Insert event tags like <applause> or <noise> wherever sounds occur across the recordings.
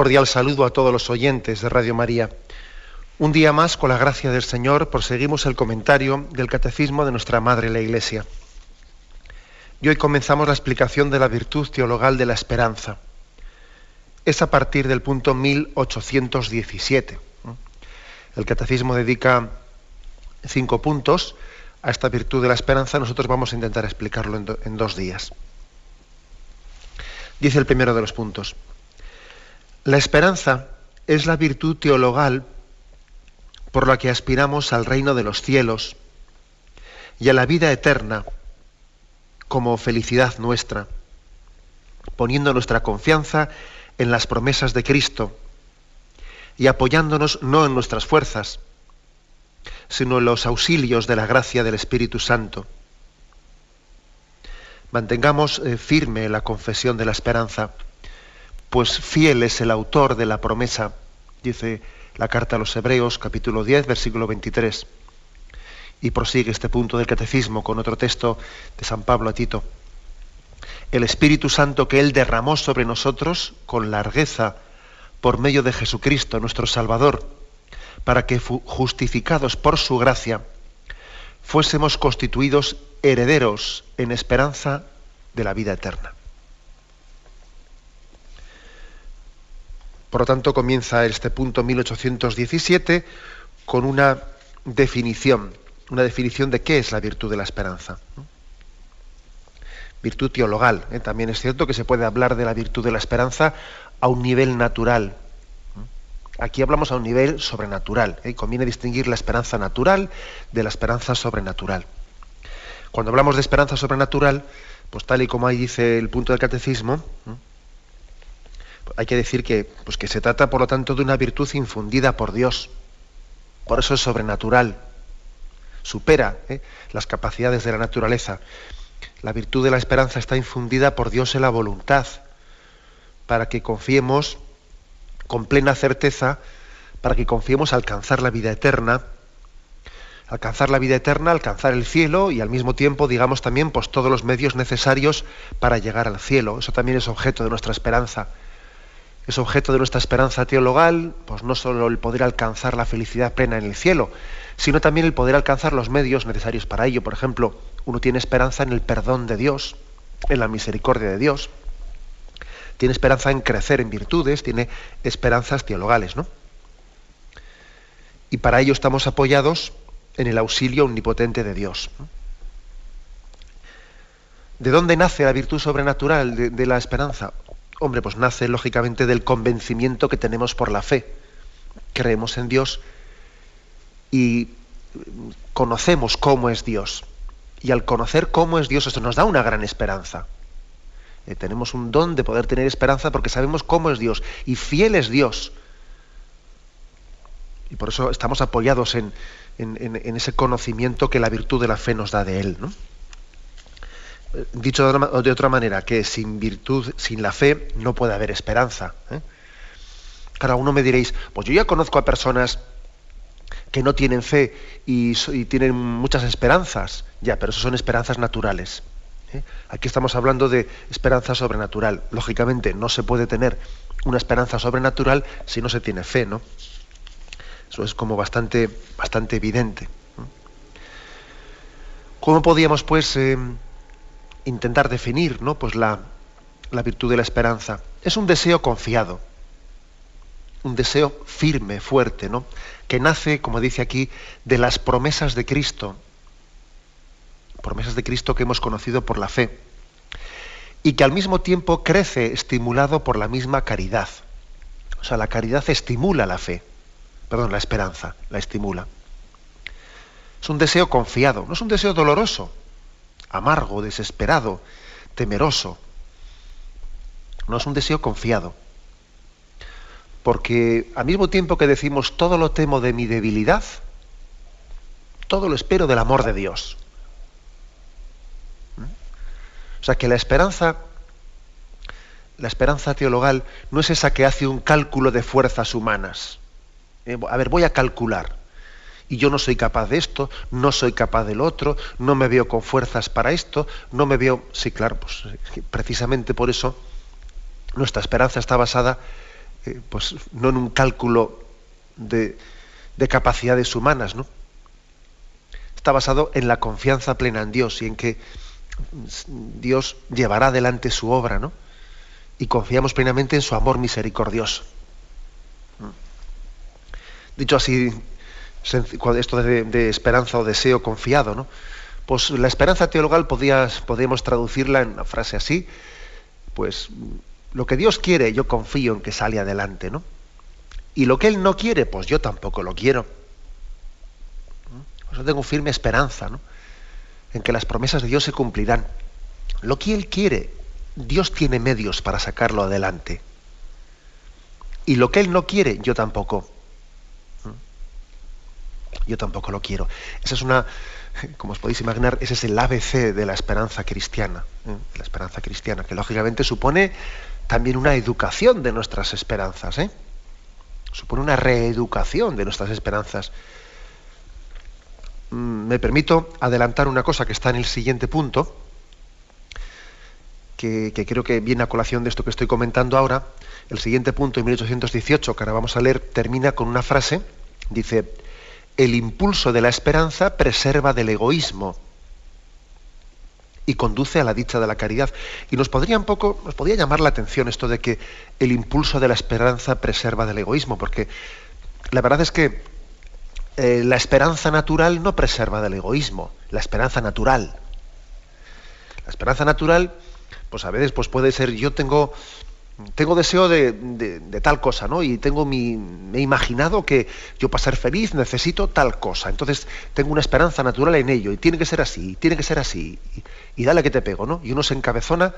Cordial saludo a todos los oyentes de Radio María. Un día más, con la gracia del Señor, proseguimos el comentario del Catecismo de nuestra Madre la Iglesia. Y hoy comenzamos la explicación de la virtud teologal de la esperanza. Es a partir del punto 1817. El Catecismo dedica cinco puntos a esta virtud de la esperanza. Nosotros vamos a intentar explicarlo en, en dos días. Dice el primero de los puntos. La esperanza es la virtud teologal por la que aspiramos al reino de los cielos y a la vida eterna como felicidad nuestra, poniendo nuestra confianza en las promesas de Cristo y apoyándonos no en nuestras fuerzas, sino en los auxilios de la gracia del Espíritu Santo. Mantengamos eh, firme la confesión de la esperanza pues fiel es el autor de la promesa, dice la carta a los Hebreos capítulo 10, versículo 23. Y prosigue este punto del catecismo con otro texto de San Pablo a Tito. El Espíritu Santo que Él derramó sobre nosotros con largueza por medio de Jesucristo, nuestro Salvador, para que justificados por su gracia, fuésemos constituidos herederos en esperanza de la vida eterna. Por lo tanto, comienza este punto 1817 con una definición, una definición de qué es la virtud de la esperanza. Virtud teologal. ¿eh? También es cierto que se puede hablar de la virtud de la esperanza a un nivel natural. Aquí hablamos a un nivel sobrenatural. ¿eh? Conviene distinguir la esperanza natural de la esperanza sobrenatural. Cuando hablamos de esperanza sobrenatural, pues tal y como ahí dice el punto del catecismo, hay que decir que, pues que se trata, por lo tanto, de una virtud infundida por Dios. Por eso es sobrenatural. Supera ¿eh? las capacidades de la naturaleza. La virtud de la esperanza está infundida por Dios en la voluntad, para que confiemos con plena certeza, para que confiemos alcanzar la vida eterna, alcanzar la vida eterna, alcanzar el cielo y al mismo tiempo, digamos también, pues todos los medios necesarios para llegar al cielo. Eso también es objeto de nuestra esperanza es objeto de nuestra esperanza teologal, pues no solo el poder alcanzar la felicidad plena en el cielo, sino también el poder alcanzar los medios necesarios para ello. Por ejemplo, uno tiene esperanza en el perdón de Dios, en la misericordia de Dios, tiene esperanza en crecer en virtudes, tiene esperanzas teologales, ¿no? Y para ello estamos apoyados en el auxilio omnipotente de Dios. ¿De dónde nace la virtud sobrenatural de, de la esperanza? Hombre, pues nace lógicamente del convencimiento que tenemos por la fe. Creemos en Dios y conocemos cómo es Dios. Y al conocer cómo es Dios, eso nos da una gran esperanza. Eh, tenemos un don de poder tener esperanza porque sabemos cómo es Dios y fiel es Dios. Y por eso estamos apoyados en, en ese conocimiento que la virtud de la fe nos da de Él. ¿no? Dicho de otra manera, que sin virtud, sin la fe, no puede haber esperanza. ¿eh? Cada uno me diréis, pues yo ya conozco a personas que no tienen fe y, tienen muchas esperanzas, ya, pero eso son esperanzas naturales. ¿eh? Aquí estamos hablando de esperanza sobrenatural. Lógicamente, no se puede tener una esperanza sobrenatural si no se tiene fe, ¿no? Eso es como bastante, bastante evidente. ¿Cómo podíamos, pues, eh, intentar definir ¿no? pues la, la virtud de la esperanza. Es un deseo confiado, un deseo firme, fuerte, ¿no? que nace, como dice aquí, de las promesas de Cristo, promesas de Cristo que hemos conocido por la fe, y que al mismo tiempo crece estimulado por la misma caridad. O sea, la caridad estimula la fe, perdón, la esperanza, la estimula. Es un deseo confiado, no es un deseo doloroso, amargo, desesperado, temeroso. No es un deseo confiado. Porque al mismo tiempo que decimos todo lo temo de mi debilidad, todo lo espero del amor de Dios. ¿Mm? O sea que la esperanza, la esperanza teologal no es esa que hace un cálculo de fuerzas humanas. Eh, a ver, voy a calcular. Y yo no soy capaz de esto, no soy capaz del otro, no me veo con fuerzas para esto, no me veo. Sí, claro, pues precisamente por eso nuestra esperanza está basada eh, pues no en un cálculo de, capacidades humanas, ¿no? Está basado en la confianza plena en Dios y en que Dios llevará adelante su obra, ¿no? Y confiamos plenamente en su amor misericordioso. Dicho así, esto de, esperanza o deseo confiado, ¿no? Pues la esperanza teologal podríamos traducirla en una frase así, pues lo que Dios quiere, yo confío en que sale adelante, ¿no? Y lo que Él no quiere, pues yo tampoco lo quiero. Yo tengo firme esperanza, ¿no? En que las promesas de Dios se cumplirán. Lo que Él quiere, Dios tiene medios para sacarlo adelante. Y lo que Él no quiere, yo tampoco. Yo tampoco lo quiero. Esa es una, como os podéis imaginar, ese es el ABC de la esperanza cristiana. ¿eh? La esperanza cristiana, que lógicamente supone también una educación de nuestras esperanzas, ¿eh? supone una reeducación de nuestras esperanzas. Mm, me permito adelantar una cosa que está en el siguiente punto, que, creo que viene a colación de esto que estoy comentando ahora. El siguiente punto, en 1818, que ahora vamos a leer, termina con una frase, dice, el impulso de la esperanza preserva del egoísmo y conduce a la dicha de la caridad. Y nos podría un poco, nos podría llamar la atención esto de que el impulso de la esperanza preserva del egoísmo, porque la verdad es que eh, la esperanza natural no preserva del egoísmo, la esperanza natural. La esperanza natural, pues a veces pues puede ser, yo tengo, tengo deseo de, tal cosa, ¿no? Y tengo mi, me he imaginado que yo para ser feliz necesito tal cosa. Entonces tengo una esperanza natural en ello y tiene que ser así, tiene que ser así. Y, dale que te pego, ¿no? Y uno se encabezona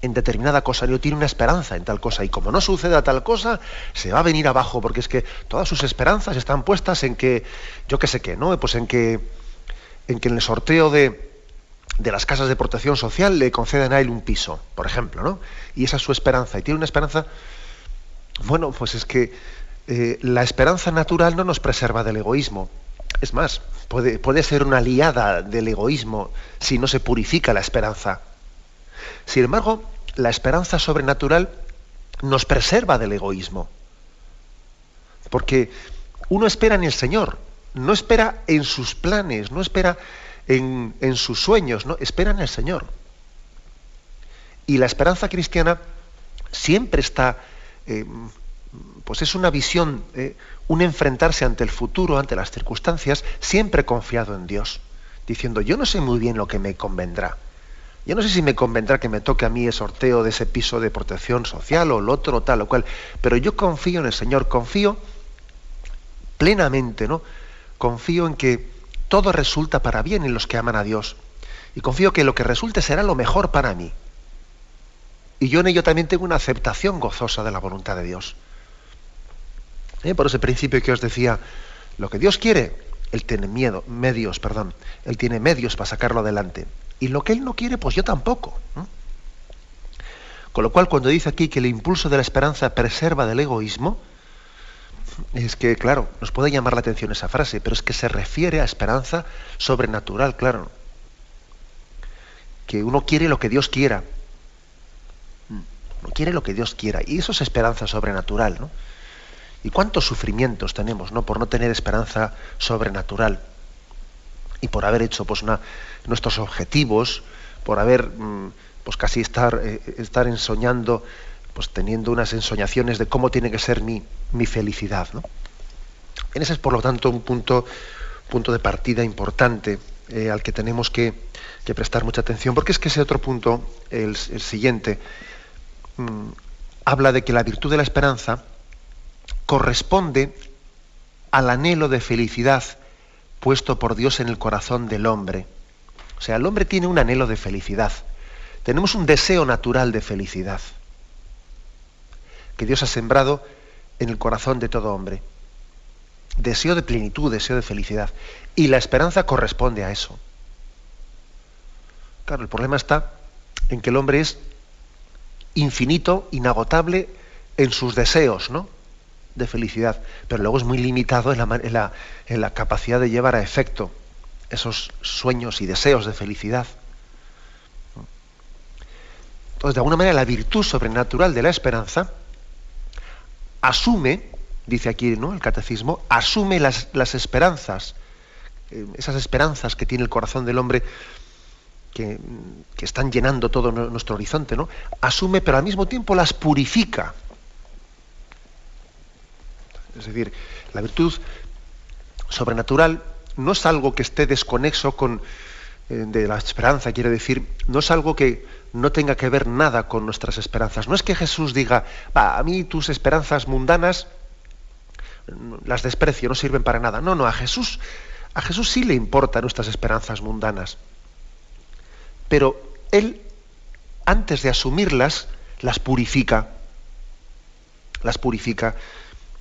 en determinada cosa, yo tiene una esperanza en tal cosa y como no suceda tal cosa, se va a venir abajo porque es que todas sus esperanzas están puestas en que, yo qué sé qué, ¿no? Pues en que, en que en el sorteo de, de las casas de protección social le conceden a él un piso, por ejemplo, ¿no? Y esa es su esperanza. Y tiene una esperanza, bueno, pues es que eh, la esperanza natural no nos preserva del egoísmo. Es más, puede, puede ser una aliada del egoísmo si no se purifica la esperanza. Sin embargo, la esperanza sobrenatural nos preserva del egoísmo. Porque uno espera en el Señor, no espera en sus planes, no espera en, sus sueños, ¿no? Esperan al Señor. Y la esperanza cristiana siempre está, eh, pues es una visión, eh, un enfrentarse ante el futuro, ante las circunstancias, siempre confiado en Dios, diciendo, yo no sé muy bien lo que me convendrá. Yo no sé si me convendrá que me toque a mí el sorteo de ese piso de protección social o el otro, tal o cual, pero yo confío en el Señor, confío plenamente, ¿no? Confío en que todo resulta para bien en los que aman a Dios. Y confío que lo que resulte será lo mejor para mí. Y yo en ello también tengo una aceptación gozosa de la voluntad de Dios. ¿Eh? Por ese principio que os decía, lo que Dios quiere, Él tiene miedo, medios, perdón, Él tiene medios para sacarlo adelante. Y lo que Él no quiere, pues yo tampoco. Con lo cual, cuando dice aquí que el impulso de la esperanza preserva del egoísmo, es que, claro, nos puede llamar la atención esa frase, pero es que se refiere a esperanza sobrenatural, claro. Que uno quiere lo que Dios quiera. Uno quiere lo que Dios quiera. Y eso es esperanza sobrenatural, ¿no? ¿Y cuántos sufrimientos tenemos, ¿no? Por no tener esperanza sobrenatural. Y por haber hecho pues, una, nuestros objetivos, por haber mm, pues casi estar, eh, estar ensoñando pues teniendo unas ensoñaciones de cómo tiene que ser mi, mi felicidad. ¿no? En ese es, por lo tanto, un punto, punto de partida importante eh, al que tenemos que, prestar mucha atención, porque es que ese otro punto, el, siguiente, mm, habla de que la virtud de la esperanza corresponde al anhelo de felicidad puesto por Dios en el corazón del hombre. O sea, el hombre tiene un anhelo de felicidad. Tenemos un deseo natural de felicidad que Dios ha sembrado en el corazón de todo hombre. Deseo de plenitud, deseo de felicidad. Y la esperanza corresponde a eso. Claro, el problema está en que el hombre es infinito, inagotable en sus deseos, ¿no? de felicidad, pero luego es muy limitado en la, en la, capacidad de llevar a efecto esos sueños y deseos de felicidad. Entonces, de alguna manera, la virtud sobrenatural de la esperanza asume, dice aquí el catecismo, asume las, esperanzas, eh, esas esperanzas que tiene el corazón del hombre que, que, están llenando todo nuestro horizonte, ¿no? Asume, pero al mismo tiempo las purifica. Es decir, la virtud sobrenatural no es algo que esté desconexo con, de la esperanza, quiere decir, no es algo que no tenga que ver nada con nuestras esperanzas. No es que Jesús diga, a mí tus esperanzas mundanas mm, las desprecio, no sirven para nada. No, no, a Jesús, a Jesús sí le importan nuestras esperanzas mundanas. Pero Él, antes de asumirlas, las purifica. Las purifica.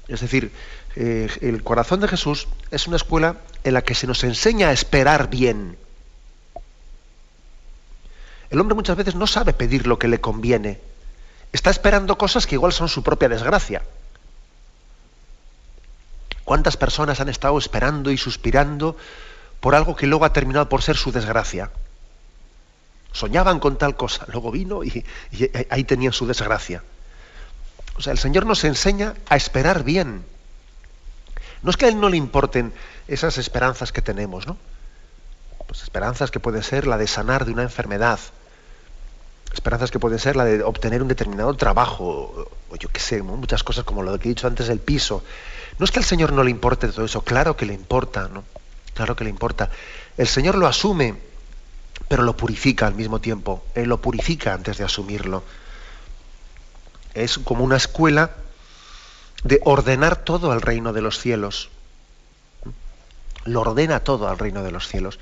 Es decir, eh, el corazón de Jesús es una escuela en la que se nos enseña a esperar bien. El hombre muchas veces no sabe pedir lo que le conviene. Está esperando cosas que igual son su propia desgracia. ¿Cuántas personas han estado esperando y suspirando por algo que luego ha terminado por ser su desgracia? Soñaban con tal cosa, luego vino y ahí tenían su desgracia. O sea, el Señor nos enseña a esperar bien. No es que a Él no le importen esas esperanzas que tenemos, ¿no? Pues esperanzas que puede ser la de sanar de una enfermedad, esperanzas que pueden ser la de obtener un determinado trabajo, o yo qué sé, muchas cosas como lo que he dicho antes del piso. No es que al Señor no le importe todo eso, claro que le importa, ¿no? Claro que le importa. El Señor lo asume, pero lo purifica al mismo tiempo. Él lo purifica antes de asumirlo es como una escuela de ordenar todo al reino de los cielos. Lo ordena todo al reino de los cielos.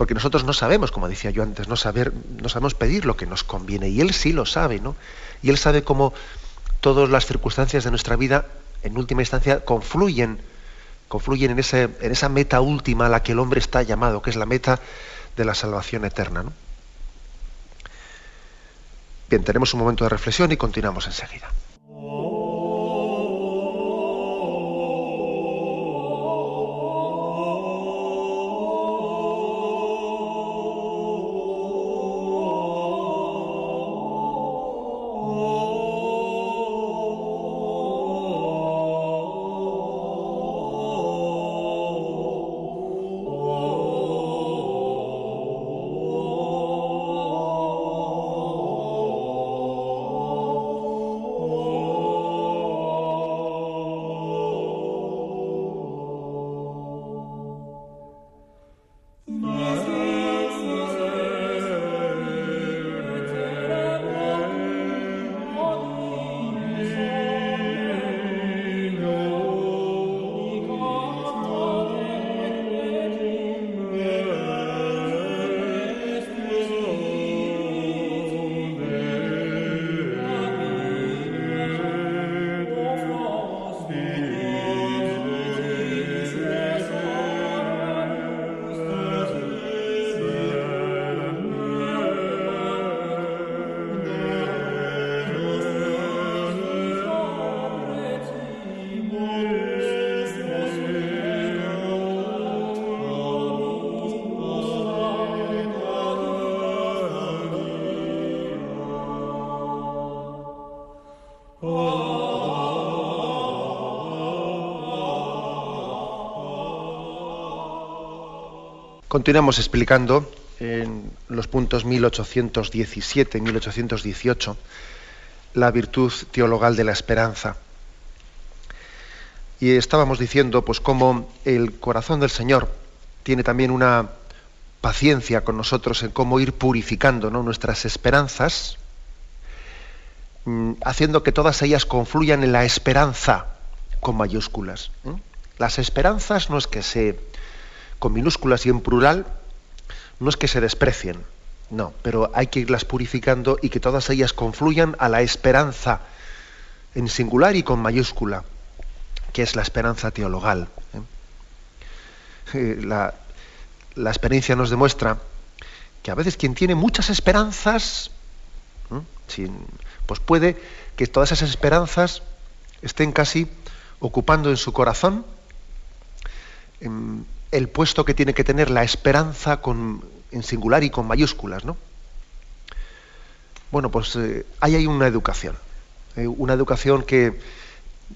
Porque nosotros no sabemos, como decía yo antes, no, saber, no sabemos pedir lo que nos conviene. Y Él sí lo sabe, ¿no? Y Él sabe cómo todas las circunstancias de nuestra vida, en última instancia, confluyen, confluyen en, ese, en esa meta última a la que el hombre está llamado, que es la meta de la salvación eterna. ¿no? Bien, tenemos un momento de reflexión y continuamos enseguida. Continuamos explicando en los puntos 1817 y 1818 la virtud teologal de la esperanza. Y estábamos diciendo pues cómo el corazón del Señor tiene también una paciencia con nosotros en cómo ir purificando nuestras esperanzas, mm, haciendo que todas ellas confluyan en la esperanza, con mayúsculas. Las esperanzas no es que se, con minúsculas y en plural, no es que se desprecien, no, pero hay que irlas purificando y que todas ellas confluyan a la esperanza en singular y con mayúscula, que es la esperanza teologal. ¿eh? Eh, la, la, experiencia nos demuestra que a veces quien tiene muchas esperanzas, pues puede que todas esas esperanzas estén casi ocupando en su corazón el puesto que tiene que tener la esperanza con, en singular y con mayúsculas, ¿no? Bueno, pues eh, ahí hay una educación, eh, una educación que,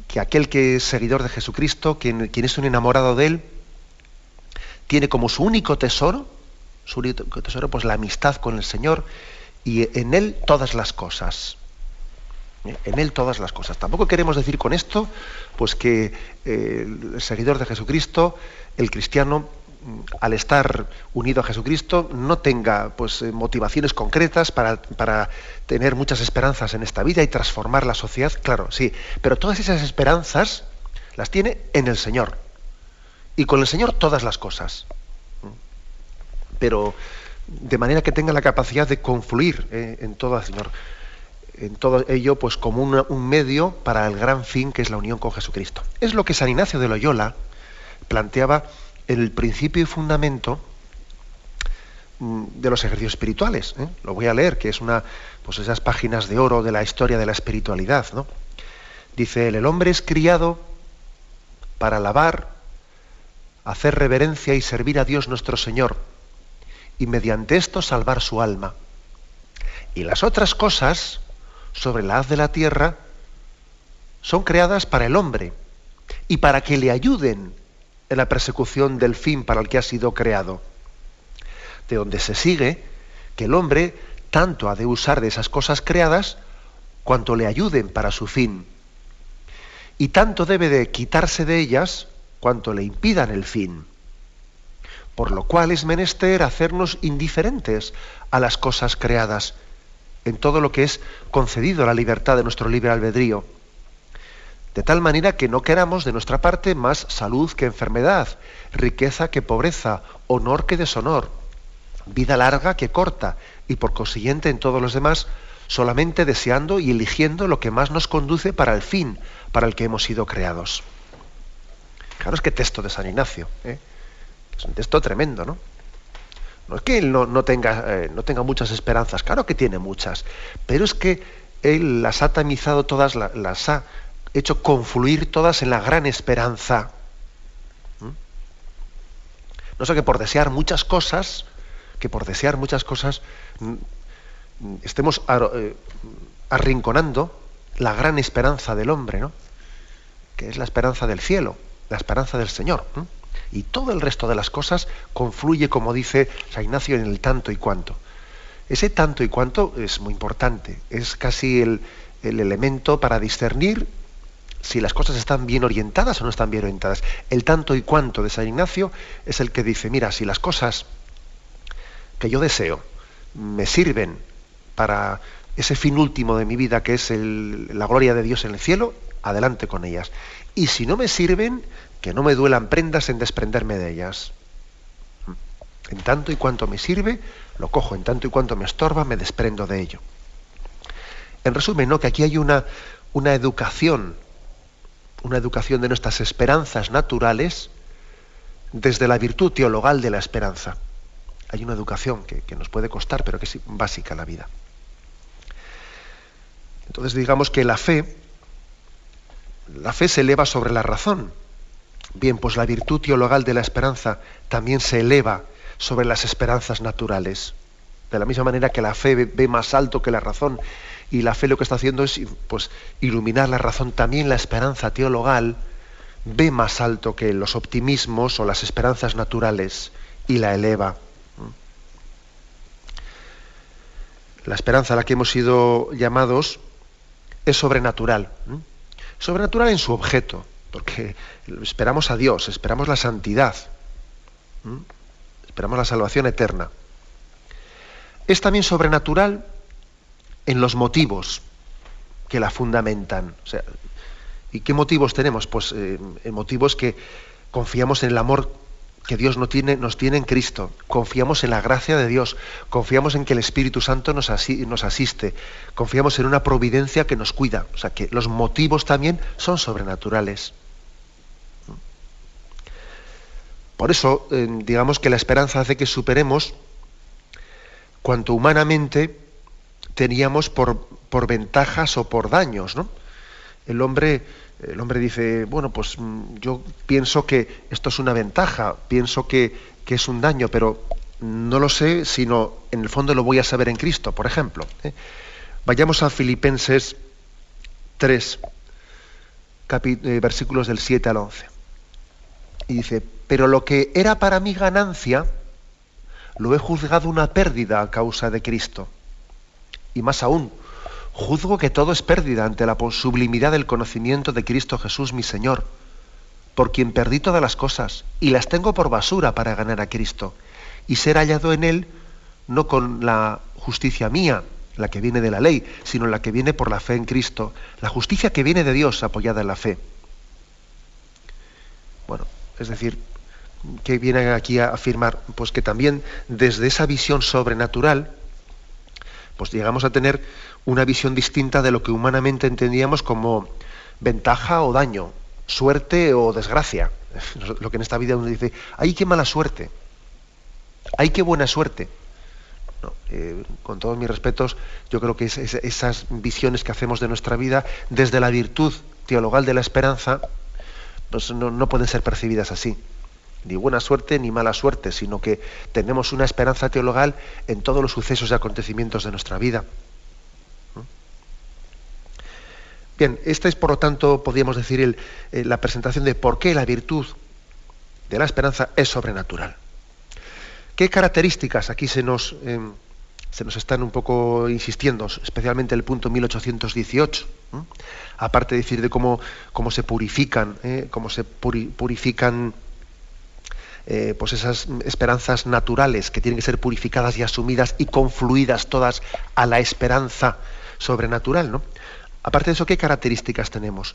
que, aquel que es seguidor de Jesucristo, quien, quien, es un enamorado de él, tiene como su único tesoro, su único tesoro, pues la amistad con el Señor y en él todas las cosas. En él todas las cosas. Tampoco queremos decir con esto, pues que eh, el seguidor de Jesucristo, el cristiano, al estar unido a Jesucristo no tenga pues, eh, motivaciones concretas para, para, tener muchas esperanzas en esta vida y transformar la sociedad, claro, sí, pero todas esas esperanzas las tiene en el Señor. Y con el Señor todas las cosas. Pero de manera que tenga la capacidad de confluir eh, en todo el Señor. En todo ello, pues como un medio para el gran fin que es la unión con Jesucristo. Es lo que San Ignacio de Loyola planteaba el principio y fundamento mm, de los ejercicios espirituales. ¿eh? Lo voy a leer, que es una, pues esas páginas de oro de la historia de la espiritualidad. ¿no? Dice él, el hombre es criado para alabar, hacer reverencia y servir a Dios nuestro Señor, y mediante esto salvar su alma. Y las otras cosas sobre la haz de la tierra son creadas para el hombre y para que le ayuden en la persecución del fin para el que ha sido creado. De donde se sigue que el hombre tanto ha de usar de esas cosas creadas cuanto le ayuden para su fin. Y tanto debe de quitarse de ellas cuanto le impidan el fin. Por lo cual es menester hacernos indiferentes a las cosas creadas, en todo lo que es concedido la libertad de nuestro libre albedrío de tal manera que no queramos de nuestra parte más salud que enfermedad, riqueza que pobreza, honor que deshonor, vida larga que corta, y por consiguiente en todos los demás solamente deseando y eligiendo lo que más nos conduce para el fin para el que hemos sido creados. Claro, es que texto de San Ignacio. ¿eh? Es un texto tremendo, ¿no? No es que él no, tenga, eh, no tenga muchas esperanzas, claro que tiene muchas, pero es que él las ha tamizado todas, las ha hecho confluir todas en la gran esperanza. ¿Mm? No sé que por desear muchas cosas, que por desear muchas cosas mm, estemos eh, arrinconando la gran esperanza del hombre, ¿no? que es la esperanza del cielo, la esperanza del Señor. Y todo el resto de las cosas confluye, como dice San Ignacio, en el tanto y cuanto. Ese tanto y cuanto es muy importante, es casi el, el elemento para discernir si las cosas están bien orientadas o no están bien orientadas. El tanto y cuanto de San Ignacio es el que dice, mira, si las cosas que yo deseo me sirven para ese fin último de mi vida, que es la gloria de Dios en el cielo, adelante con ellas. Y si no me sirven, que no me duelan prendas en desprenderme de ellas. En tanto y cuanto me sirve, lo cojo. En tanto y cuanto me estorba, me desprendo de ello. En resumen, ¿no? que aquí hay una, una educación una educación de nuestras esperanzas naturales desde la virtud teologal de la esperanza. Hay una educación que, nos puede costar, pero que es básica la vida. Entonces digamos que la fe, la fe se eleva sobre la razón. Bien, pues la virtud teologal de la esperanza también se eleva sobre las esperanzas naturales. De la misma manera que la fe ve más alto que la razón y la fe lo que está haciendo es pues, iluminar la razón. También la esperanza teologal ve más alto que los optimismos o las esperanzas naturales y la eleva. La esperanza a la que hemos sido llamados es sobrenatural. Sobrenatural en su objeto, porque esperamos a Dios, esperamos la santidad, esperamos la salvación eterna. Es también sobrenatural en los motivos que la fundamentan. ¿Y qué motivos tenemos? Pues eh, motivos que confiamos en el amor que Dios no tiene, nos tiene en Cristo, confiamos en la gracia de Dios, confiamos en que el Espíritu Santo nos, nos, asiste, confiamos en una providencia que nos cuida. O sea que los motivos también son sobrenaturales. Por eso, eh, digamos que la esperanza hace que superemos cuanto humanamente teníamos por, ventajas o por daños. ¿no? El hombre el hombre dice, bueno, pues mm, yo pienso que esto es una ventaja, pienso que, es un daño, pero no lo sé, sino en el fondo lo voy a saber en Cristo, por ejemplo. ¿eh? Vayamos a Filipenses 3, eh, versículos del 7 al 11. Y dice, pero lo que era para mi ganancia, lo he juzgado una pérdida a causa de Cristo. Y más aún, juzgo que todo es pérdida ante la sublimidad del conocimiento de Cristo Jesús mi Señor, por quien perdí todas las cosas y las tengo por basura para ganar a Cristo y ser hallado en Él no con la justicia mía, la que viene de la ley, sino la que viene por la fe en Cristo, la justicia que viene de Dios apoyada en la fe. Bueno, es decir, que viene aquí a afirmar? Pues que también desde esa visión sobrenatural, pues llegamos a tener una visión distinta de lo que humanamente entendíamos como ventaja o daño, suerte o desgracia. <laughs> Lo que en esta vida uno dice, ¡ay, qué mala suerte! ¡ay, qué buena suerte! Eh, con todos mis respetos, yo creo que esas visiones que hacemos de nuestra vida desde la virtud teologal de la esperanza pues no pueden ser percibidas así ni buena suerte ni mala suerte, sino que tenemos una esperanza teologal en todos los sucesos y acontecimientos de nuestra vida. Bien, esta es por lo tanto, podríamos decir, eh, la presentación de por qué la virtud de la esperanza es sobrenatural. ¿Qué características aquí se nos, em, se nos están un poco insistiendo, especialmente el punto 1818? Aparte de decir de cómo, cómo se purifican, ¿eh? cómo se purifican eh, pues esas esperanzas naturales que tienen que ser purificadas y asumidas y confluidas todas a la esperanza sobrenatural, ¿no? Aparte de eso, ¿qué características tenemos?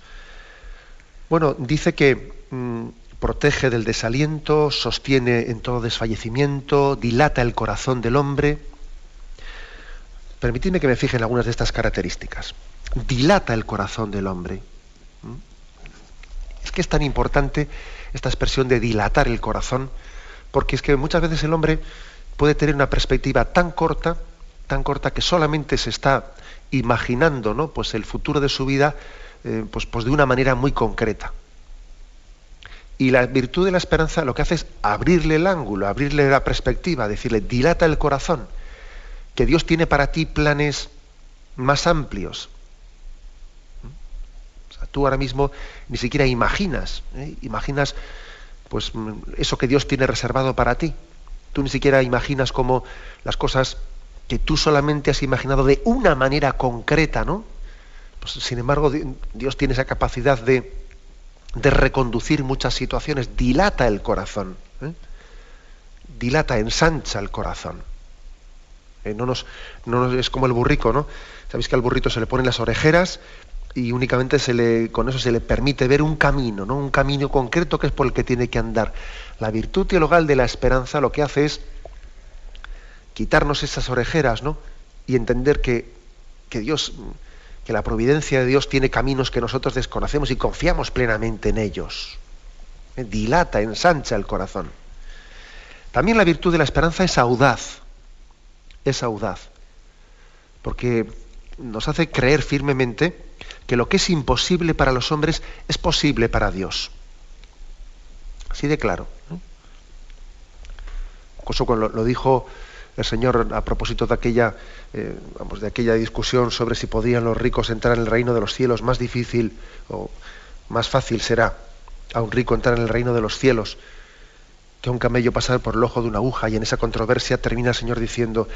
Bueno, dice que mm, protege del desaliento, sostiene en todo desfallecimiento, dilata el corazón del hombre. Permitidme que me fije en algunas de estas características. Dilata el corazón del hombre. ¿Mm? Es que es tan importante esta expresión de dilatar el corazón, porque es que muchas veces el hombre puede tener una perspectiva tan corta, tan corta que solamente se está imaginando ¿no? pues el futuro de su vida eh, pues, pues de una manera muy concreta. Y la virtud de la esperanza lo que hace es abrirle el ángulo, abrirle la perspectiva, decirle, dilata el corazón, que Dios tiene para ti planes más amplios. Tú ahora mismo ni siquiera imaginas, ¿eh? imaginas pues eso que Dios tiene reservado para ti. Tú ni siquiera imaginas cómo las cosas que tú solamente has imaginado de una manera concreta, ¿no? Pues, sin embargo, Dios tiene esa capacidad de, de reconducir muchas situaciones, dilata el corazón, ¿eh? dilata, ensancha el corazón. Eh, no, nos, no es como el burrico, ¿no? Sabéis que al burrito se le ponen las orejeras y únicamente se le, con eso se le permite ver un camino, ¿no? un camino concreto que es por el que tiene que andar. La virtud teologal de la esperanza lo que hace es quitarnos esas orejeras, ¿no? Y entender que, Dios, que la providencia de Dios tiene caminos que nosotros desconocemos y confiamos plenamente en ellos. Eh, dilata, ensancha el corazón. También la virtud de la esperanza es audaz. Es audaz. Porque nos hace creer firmemente que lo que es imposible para los hombres es posible para Dios. Así de claro. Eso lo dijo el Señor a propósito de aquella, eh, vamos, de aquella discusión sobre si podían los ricos entrar en el reino de los cielos, más difícil o más fácil será a un rico entrar en el reino de los cielos que a un camello pasar por el ojo de una aguja. Y en esa controversia termina el Señor diciendo,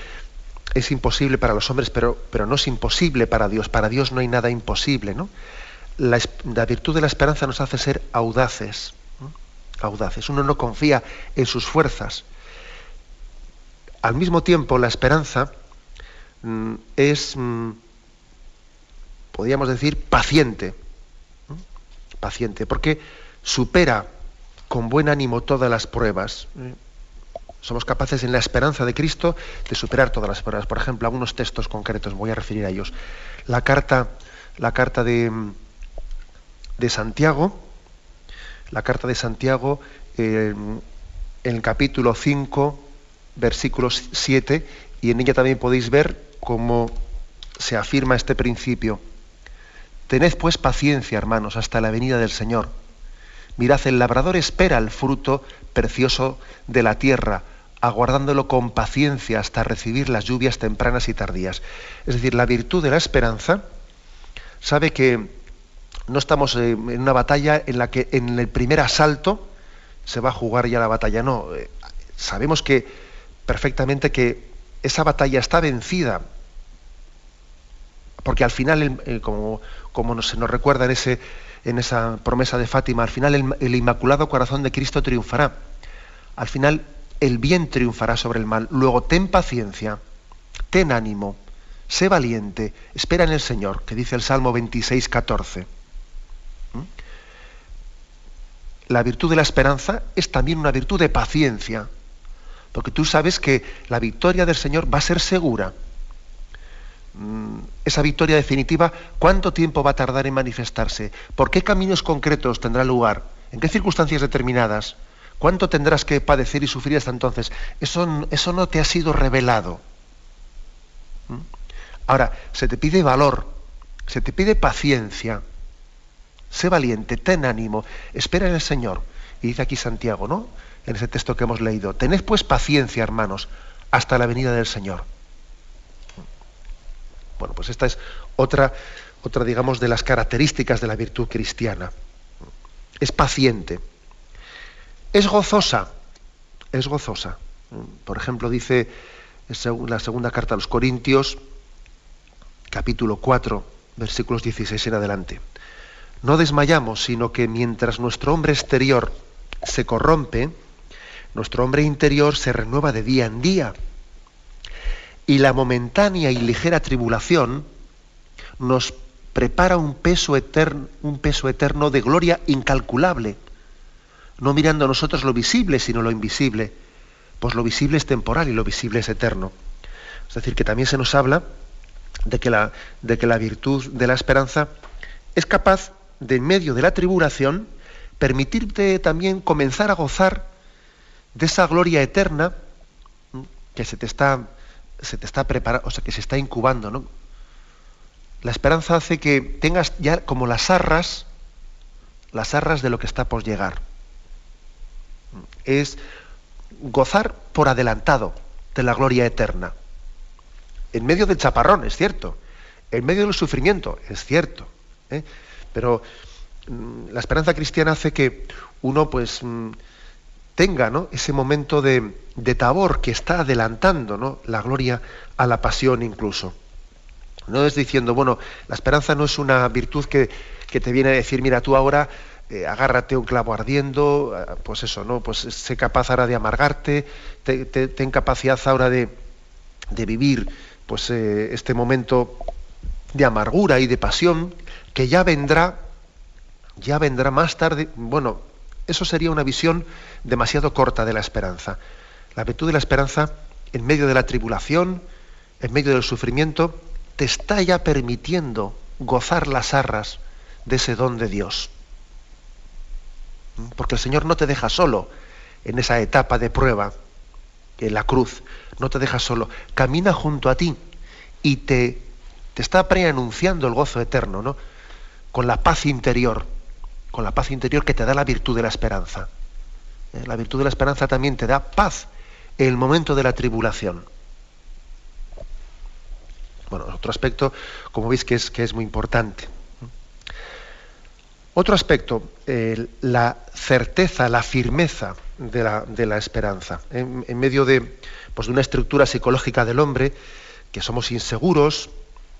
es imposible para los hombres, pero, pero no es imposible para Dios. Para Dios no hay nada imposible. ¿no? La, virtud de la esperanza nos hace ser audaces. Audaces. Uno no confía en sus fuerzas, al mismo tiempo, la esperanza mm, es, mm, podríamos decir, paciente. paciente, porque supera con buen ánimo todas las pruebas. Somos capaces en la esperanza de Cristo de superar todas las pruebas. Por ejemplo, algunos textos concretos, voy a referir a ellos. La carta, la carta de, de Santiago, la carta de Santiago, eh, en el capítulo 5, versículos 7, y en ella también podéis ver cómo se afirma este principio. Tened pues paciencia, hermanos, hasta la venida del Señor. Mirad, el labrador espera el fruto precioso de la tierra, aguardándolo con paciencia hasta recibir las lluvias tempranas y tardías. Es decir, la virtud de la esperanza sabe que no estamos en una batalla en la que en el primer asalto se va a jugar ya la batalla. No, eh, sabemos que perfectamente que esa batalla está vencida, porque al final, como, como se nos recuerda en, ese, en esa promesa de Fátima, al final el, Inmaculado Corazón de Cristo triunfará. Al final el bien triunfará sobre el mal. Luego ten paciencia, ten ánimo, sé valiente, espera en el Señor, que dice el Salmo 26, 14. ¿Mm? La virtud de la esperanza es también una virtud de paciencia, porque tú sabes que la victoria del Señor va a ser segura. Mm, esa victoria definitiva, ¿cuánto tiempo va a tardar en manifestarse? ¿Por qué caminos concretos tendrá lugar? ¿En qué circunstancias determinadas? ¿Cuánto tendrás que padecer y sufrir hasta entonces? Eso, eso no te ha sido revelado. ¿Mm? Ahora, se te pide valor, se te pide paciencia. Sé valiente, ten ánimo, espera en el Señor. Y dice aquí Santiago, ¿no? En ese texto que hemos leído. Tened pues paciencia, hermanos, hasta la venida del Señor. Bueno, pues esta es otra, otra, digamos, de las características de la virtud cristiana. Es paciente. Es gozosa. Es gozosa. Por ejemplo, dice la segunda carta a los Corintios, capítulo 4, versículos 16 en adelante. No desmayamos, sino que mientras nuestro hombre exterior se corrompe, nuestro hombre interior se renueva de día en día y la momentánea y ligera tribulación nos prepara un peso eterno, un peso eterno de gloria incalculable, no mirando nosotros lo visible, sino lo invisible, pues lo visible es temporal y lo visible es eterno. Es decir, que también se nos habla de que la, de que la virtud de la esperanza es capaz de, en medio de la tribulación, permitirte también comenzar a gozar de esa gloria eterna que se te está se te está preparando, o sea, que se está incubando, ¿no? La esperanza hace que tengas ya como las arras, las arras de lo que está por llegar. Es gozar por adelantado de la gloria eterna. En medio del chaparrón, es cierto. En medio del sufrimiento, es cierto. ¿eh? Pero mm, la esperanza cristiana hace que uno, pues, mm, tenga ¿no? ese momento de, de, tabor que está adelantando ¿no? la gloria a la pasión incluso. No es diciendo, bueno, la esperanza no es una virtud que, que te viene a decir, mira, tú ahora eh, agárrate un clavo ardiendo, eh, pues eso, ¿no? Pues sé capaz ahora de amargarte, ten capacidad ahora de, de vivir pues eh, este momento de amargura y de pasión que ya vendrá, ya vendrá más tarde, bueno, eso sería una visión demasiado corta de la esperanza. La virtud de la esperanza, en medio de la tribulación, en medio del sufrimiento, te está ya permitiendo gozar las arras de ese don de Dios. Porque el Señor no te deja solo en esa etapa de prueba, en la cruz, no te deja solo, camina junto a ti y te, te está preanunciando el gozo eterno, ¿no? Con la paz interior con la paz interior que te da la virtud de la esperanza. ¿Eh? La virtud de la esperanza también te da paz en el momento de la tribulación. Bueno, otro aspecto, como veis, que es, que es muy importante. Otro aspecto, la certeza, la firmeza de la, de la esperanza. En, medio de, pues, de una estructura psicológica del hombre, que somos inseguros,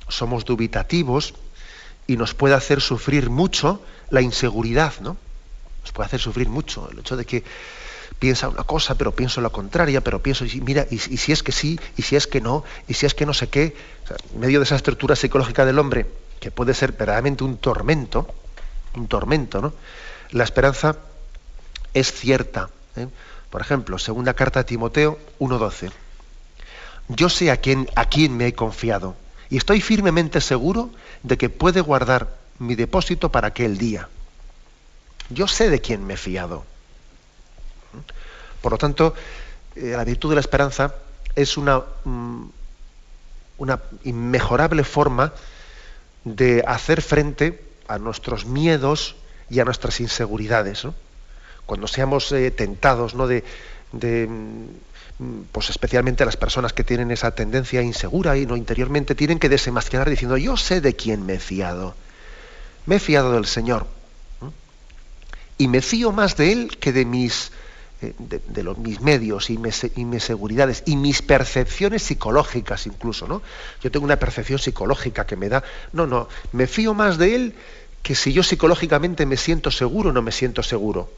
somos dubitativos, y nos puede hacer sufrir mucho la inseguridad, ¿no? Nos puede hacer sufrir mucho el hecho de que piensa una cosa, pero pienso la contraria, pero pienso, y mira, y, si es que sí, y si es que no, y si es que no sé qué, en medio de esa estructura psicológica del hombre, que puede ser verdaderamente un tormento, un tormento, ¿no? La esperanza es cierta. ¿eh? Por ejemplo, segunda carta a Timoteo 1.12. Yo sé a quién, a quién me he confiado y estoy firmemente seguro de que puede guardar mi depósito para aquel día. Yo sé de quién me he fiado. Por lo tanto, eh, la virtud de la esperanza es una, mm, una inmejorable forma de hacer frente a nuestros miedos y a nuestras inseguridades. Cuando seamos eh, tentados ¿no? de, mm, pues especialmente las personas que tienen esa tendencia insegura y no interiormente tienen que desenmascarar diciendo yo sé de quién me he fiado. Me he fiado del Señor. Y me fío más de Él que de mis eh, de, los, mis medios y mis, seguridades y mis percepciones psicológicas incluso, ¿no? Yo tengo una percepción psicológica que me da, no, no, me fío más de él que si yo psicológicamente me siento seguro o no me siento seguro.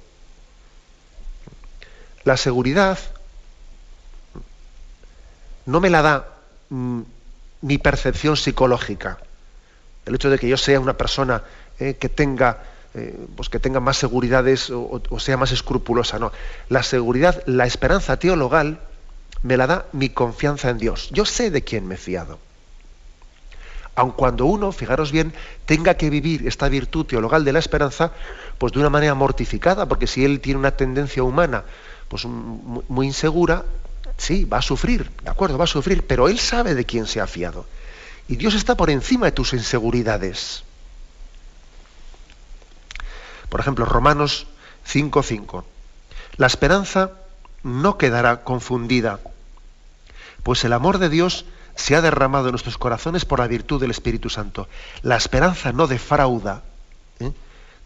La seguridad no me la da mm, mi percepción psicológica. El hecho de que yo sea una persona eh, que tenga eh, pues que tenga más seguridades o, sea más escrupulosa. No. La seguridad, la esperanza teologal me la da mi confianza en Dios. Yo sé de quién me he fiado. Aun cuando uno, fijaros bien, tenga que vivir esta virtud teologal de la esperanza, pues de una manera mortificada, porque si él tiene una tendencia humana pues muy insegura, sí, va a sufrir, de acuerdo, va a sufrir, pero él sabe de quién se ha fiado. Y Dios está por encima de tus inseguridades. Por ejemplo, Romanos 5.5. La esperanza no quedará confundida, pues el amor de Dios se ha derramado en nuestros corazones por la virtud del Espíritu Santo. La esperanza no defrauda, ¿eh?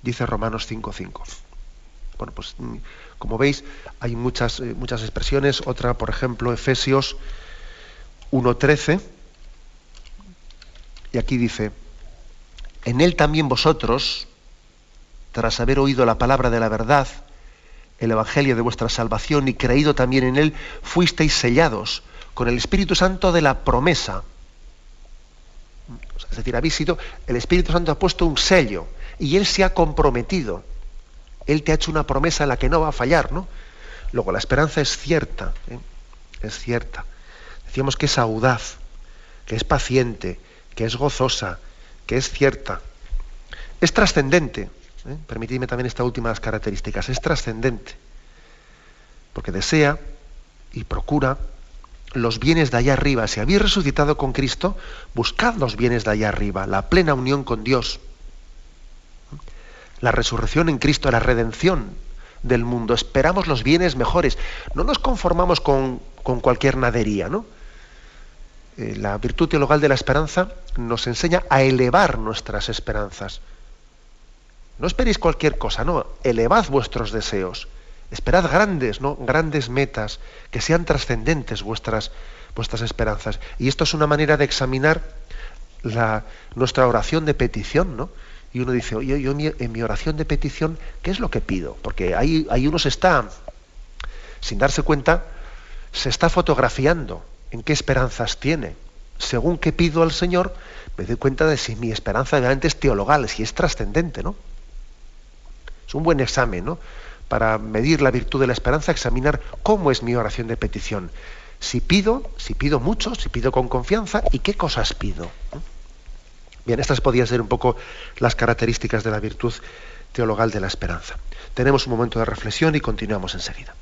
dice Romanos 5.5. Bueno, pues mm, como veis, hay muchas, eh, muchas expresiones. Otra, por ejemplo, Efesios 1.13. Y aquí dice, en él también vosotros, tras haber oído la palabra de la verdad, el Evangelio de vuestra salvación y creído también en él, fuisteis sellados con el Espíritu Santo de la promesa. Es decir, habéis sido, el Espíritu Santo ha puesto un sello y él se ha comprometido. Él te ha hecho una promesa en la que no va a fallar, ¿no? Luego, la esperanza es cierta, ¿eh? es cierta. Decíamos que es audaz, que es paciente, que es gozosa, que es cierta. Es trascendente. ¿Eh? permitidme también esta última de las características, es trascendente, porque desea y procura los bienes de allá arriba. Si habéis resucitado con Cristo, buscad los bienes de allá arriba, la plena unión con Dios. La resurrección en Cristo, la redención del mundo. Esperamos los bienes mejores. No nos conformamos con, cualquier nadería, ¿no? Eh, la virtud teologal de la esperanza nos enseña a elevar nuestras esperanzas. No esperéis cualquier cosa, no, elevad vuestros deseos. Esperad grandes, ¿no? Grandes metas, que sean trascendentes vuestras, vuestras esperanzas. Y esto es una manera de examinar la, nuestra oración de petición, ¿no? Y uno dice, oye, yo en mi oración de petición, ¿qué es lo que pido? Porque ahí, ahí uno se está, sin darse cuenta, se está fotografiando en qué esperanzas tiene. Según qué pido al Señor, me doy cuenta de si mi esperanza realmente es teologal, si es trascendente, ¿no? Es un buen examen, ¿no? Para medir la virtud de la esperanza, examinar cómo es mi oración de petición. Si pido, si pido mucho, si pido con confianza y qué cosas pido. Bien, estas podrían ser un poco las características de la virtud teologal de la esperanza. Tenemos un momento de reflexión y continuamos enseguida.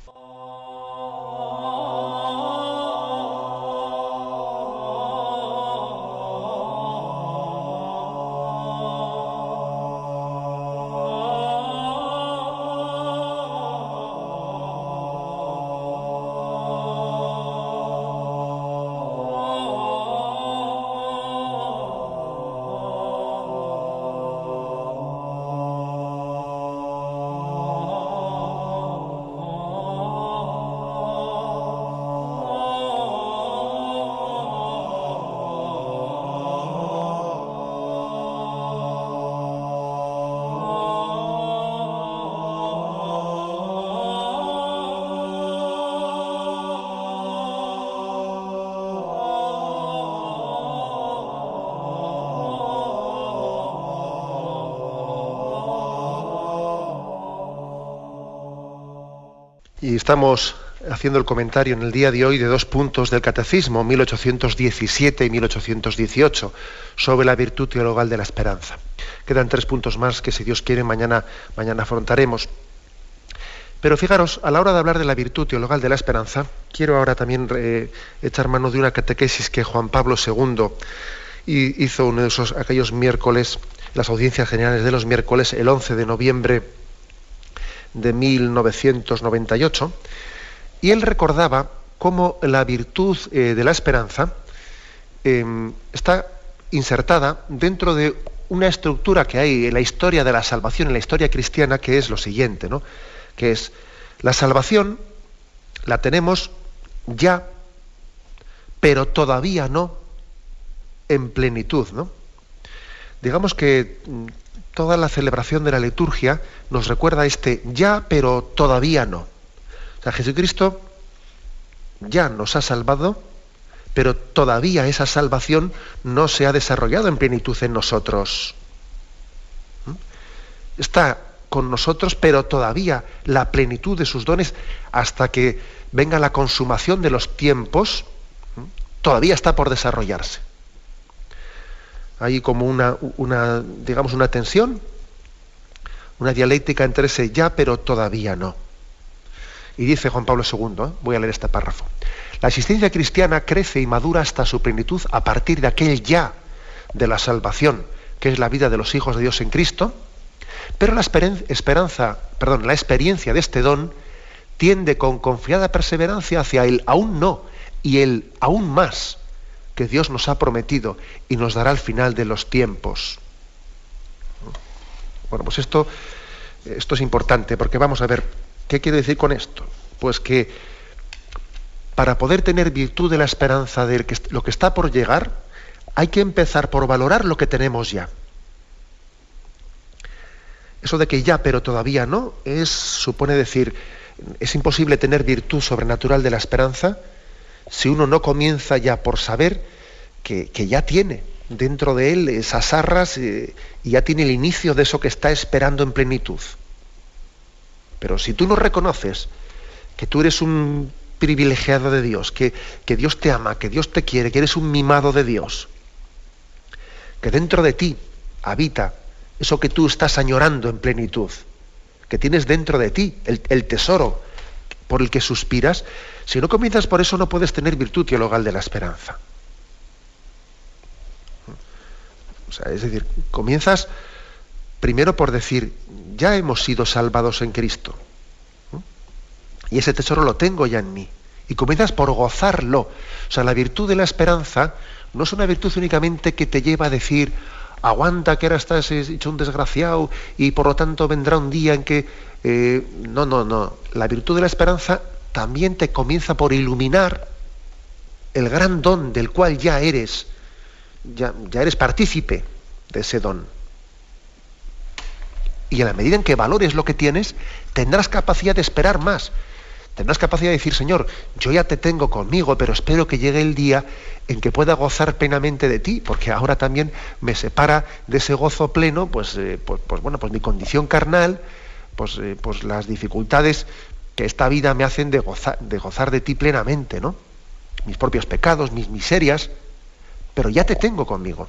Estamos haciendo el comentario en el día de hoy de dos puntos del Catecismo, 1817 y 1818, sobre la virtud teologal de la esperanza. Quedan tres puntos más que, si Dios quiere, mañana, mañana afrontaremos. Pero fijaros, a la hora de hablar de la virtud teologal de la esperanza, quiero ahora también eh, echar mano de una catequesis que Juan Pablo II hizo uno de esos, aquellos miércoles, las audiencias generales de los miércoles, el 11 de noviembre de 1998, y él recordaba cómo la virtud eh, de la esperanza em, está insertada dentro de una estructura que hay en la historia de la salvación, en la historia cristiana, que es lo siguiente, ¿no? que es la salvación la tenemos ya, pero todavía no en plenitud, ¿no? Digamos que mm, toda la celebración de la liturgia nos recuerda este ya, pero todavía no. O sea, Jesucristo ya nos ha salvado, pero todavía esa salvación no se ha desarrollado en plenitud en nosotros. ¿Mm? Está con nosotros, pero todavía la plenitud de sus dones, hasta que venga la consumación de los tiempos, ¿Mm? todavía está por desarrollarse. Hay como una, una, digamos, una tensión, una dialéctica entre ese ya, pero todavía no. Y dice Juan Pablo II, ¿eh? voy a leer este párrafo, la existencia cristiana crece y madura hasta su plenitud a partir de aquel ya de la salvación, que es la vida de los hijos de Dios en Cristo, pero la esperanza, perdón, la experiencia de este don tiende con confiada perseverancia hacia el aún no y el aún más que Dios nos ha prometido y nos dará al final de los tiempos. Bueno, pues esto, esto es importante porque vamos a ver ¿Qué quiere decir con esto? Pues que para poder tener virtud de la esperanza de lo que está por llegar, hay que empezar por valorar lo que tenemos ya. Eso de que ya, pero todavía no, es, supone decir, es imposible tener virtud sobrenatural de la esperanza si uno no comienza ya por saber que, ya tiene dentro de él esas arras eh, y ya tiene el inicio de eso que está esperando en plenitud. Pero si tú no reconoces que tú eres un privilegiado de Dios, que, Dios te ama, que Dios te quiere, que eres un mimado de Dios, que dentro de ti habita eso que tú estás añorando en plenitud, que tienes dentro de ti el, tesoro por el que suspiras, si no comienzas por eso no puedes tener virtud teologal de la esperanza. O sea, es decir, comienzas primero por decir, ya hemos sido salvados en Cristo. Y ese tesoro lo tengo ya en mí. Y comienzas por gozarlo. O sea, la virtud de la esperanza no es una virtud únicamente que te lleva a decir, aguanta que ahora estás hecho un desgraciado y por lo tanto vendrá un día en que... Eh, no, no, no. La virtud de la esperanza también te comienza por iluminar el gran don del cual ya eres, ya, ya eres partícipe de ese don. Y en la medida en que valores lo que tienes, tendrás capacidad de esperar más. Tendrás capacidad de decir, Señor, yo ya te tengo conmigo, pero espero que llegue el día en que pueda gozar plenamente de ti, porque ahora también me separa de ese gozo pleno, pues, eh, pues, pues, bueno, pues mi condición carnal, pues, eh, pues las dificultades que esta vida me hacen de gozar, de ti plenamente, ¿no? Mis propios pecados, mis miserias, pero ya te tengo conmigo.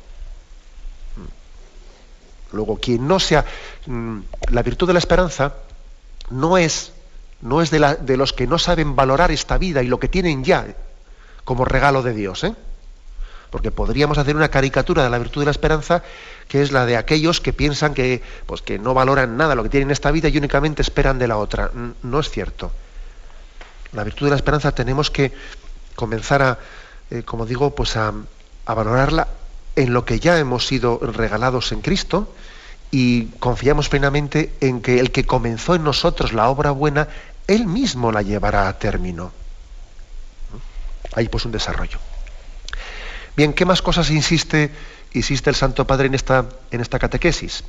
Luego, quien no sea mm, la virtud de la esperanza no es, no es de, de, los que no saben valorar esta vida y lo que tienen ya como regalo de Dios. ¿eh? Porque podríamos hacer una caricatura de la virtud de la esperanza que es la de aquellos que piensan que, pues, que no valoran nada lo que tienen en esta vida y únicamente esperan de la otra. No es cierto. La virtud de la esperanza tenemos que comenzar a, eh, como digo, pues a, a valorarla en lo que ya hemos sido regalados en Cristo y confiamos plenamente en que el que comenzó en nosotros la obra buena, él mismo la llevará a término. Hay pues un desarrollo. Bien, ¿qué más cosas insiste, insiste el Santo Padre en esta, catequesis?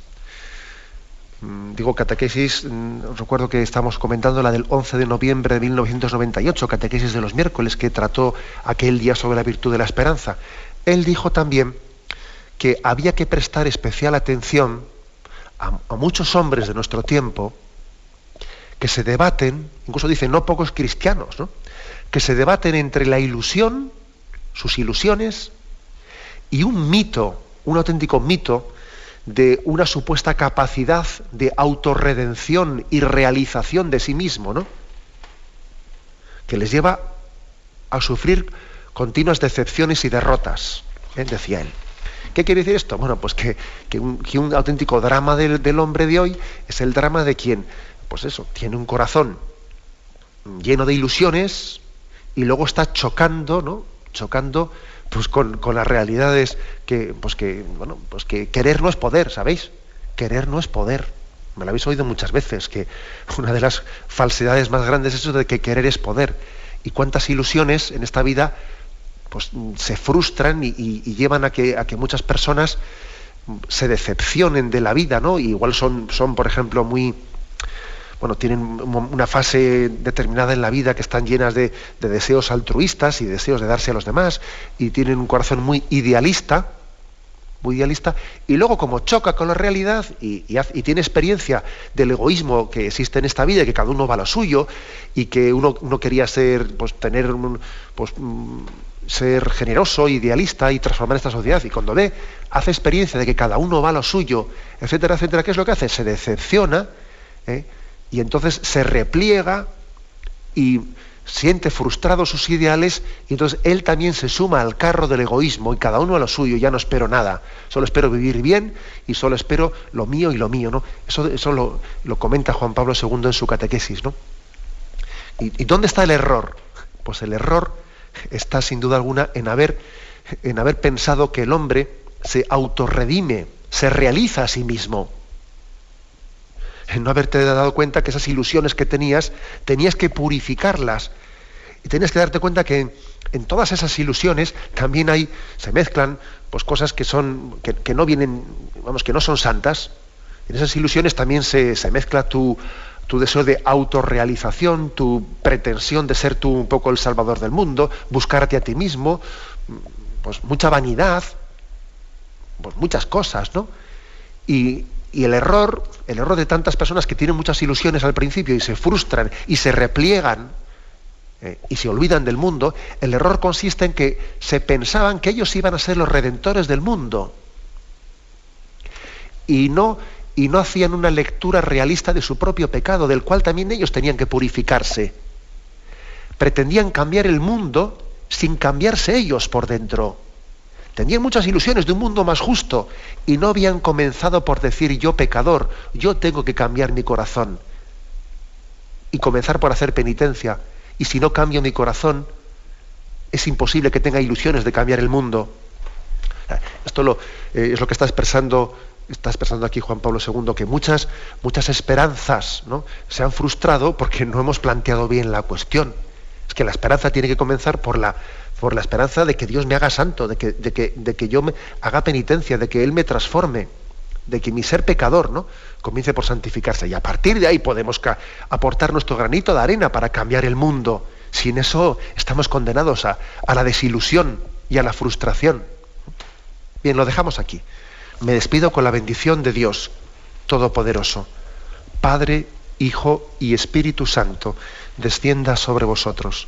Mm, digo catequesis, mm, recuerdo que estamos comentando la del 11 de noviembre de 1998, catequesis de los miércoles, que trató aquel día sobre la virtud de la esperanza. Él dijo también que había que prestar especial atención a, muchos hombres de nuestro tiempo que se debaten, incluso dicen no pocos cristianos, ¿no? que se debaten entre la ilusión, sus ilusiones, y un mito, un auténtico mito de una supuesta capacidad de autorredención y realización de sí mismo, ¿no? que les lleva a sufrir continuas decepciones y derrotas, ¿eh? decía él. ¿Qué quiere decir esto? Bueno, pues que, un, auténtico drama del, del, hombre de hoy es el drama de quien, pues eso, tiene un corazón lleno de ilusiones y luego está chocando, ¿no? Chocando pues con, las realidades que, pues que, bueno, pues que querer no es poder, ¿sabéis? Querer no es poder. Me lo habéis oído muchas veces, que <laughs> una de las falsedades más grandes es eso de que querer es poder. Y cuántas ilusiones en esta vida pues, se frustran y, llevan a que, a que muchas personas se decepcionen de la vida, ¿no? igual son, son, por ejemplo, muy, bueno, tienen una fase determinada en la vida que están llenas de, deseos altruistas y deseos de darse a los demás, y tienen un corazón muy idealista, muy idealista, y luego como choca con la realidad y, tiene experiencia del egoísmo que existe en esta vida, que cada uno va a lo suyo, y que uno, quería ser, pues tener, pues, mm, ser generoso, idealista y transformar esta sociedad, y cuando ve, hace experiencia de que cada uno va a lo suyo, etcétera, etcétera, ¿qué es lo que hace? Se decepciona, ¿eh? Y entonces se repliega y siente frustrados sus ideales y entonces él también se suma al carro del egoísmo y cada uno a lo suyo, ya no espero nada, solo espero vivir bien y solo espero lo mío y lo mío, ¿no? Eso, eso lo, comenta Juan Pablo II en su catequesis, ¿no? ¿Y, dónde está el error? Pues el error está sin duda alguna en haber, en haber pensado que el hombre se autorredime, se realiza a sí mismo no haberte dado cuenta que esas ilusiones que tenías, tenías que purificarlas. Y tenías que darte cuenta que en todas esas ilusiones también hay, se mezclan pues cosas que son, que, no vienen, vamos, que no son santas. En esas ilusiones también se, mezcla tu, tu deseo de autorrealización, tu pretensión de ser tú un poco el salvador del mundo, buscarte a ti mismo, pues mucha vanidad, pues muchas cosas, ¿no? Y, y el error, el error de tantas personas que tienen muchas ilusiones al principio y se frustran y se repliegan eh, y se olvidan del mundo, el error consiste en que se pensaban que ellos iban a ser los redentores del mundo y no y no hacían una lectura realista de su propio pecado, del cual también ellos tenían que purificarse. Pretendían cambiar el mundo sin cambiarse ellos por dentro. Tenían muchas ilusiones de un mundo más justo y no habían comenzado por decir yo pecador, yo tengo que cambiar mi corazón y comenzar por hacer penitencia. Y si no cambio mi corazón, es imposible que tenga ilusiones de cambiar el mundo. Esto lo, eh, es lo que está expresando, aquí Juan Pablo II, que muchas, muchas esperanzas ¿no? se han frustrado porque no hemos planteado bien la cuestión. Es que la esperanza tiene que comenzar por la por la esperanza de que Dios me haga santo, de que, de que, de que yo me haga penitencia, de que Él me transforme, de que mi ser pecador ¿no? comience por santificarse. Y a partir de ahí podemos aportar nuestro granito de arena para cambiar el mundo. Sin eso estamos condenados a, a la desilusión y a la frustración. Bien, lo dejamos aquí. Me despido con la bendición de Dios Todopoderoso. Padre, Hijo y Espíritu Santo, descienda sobre vosotros.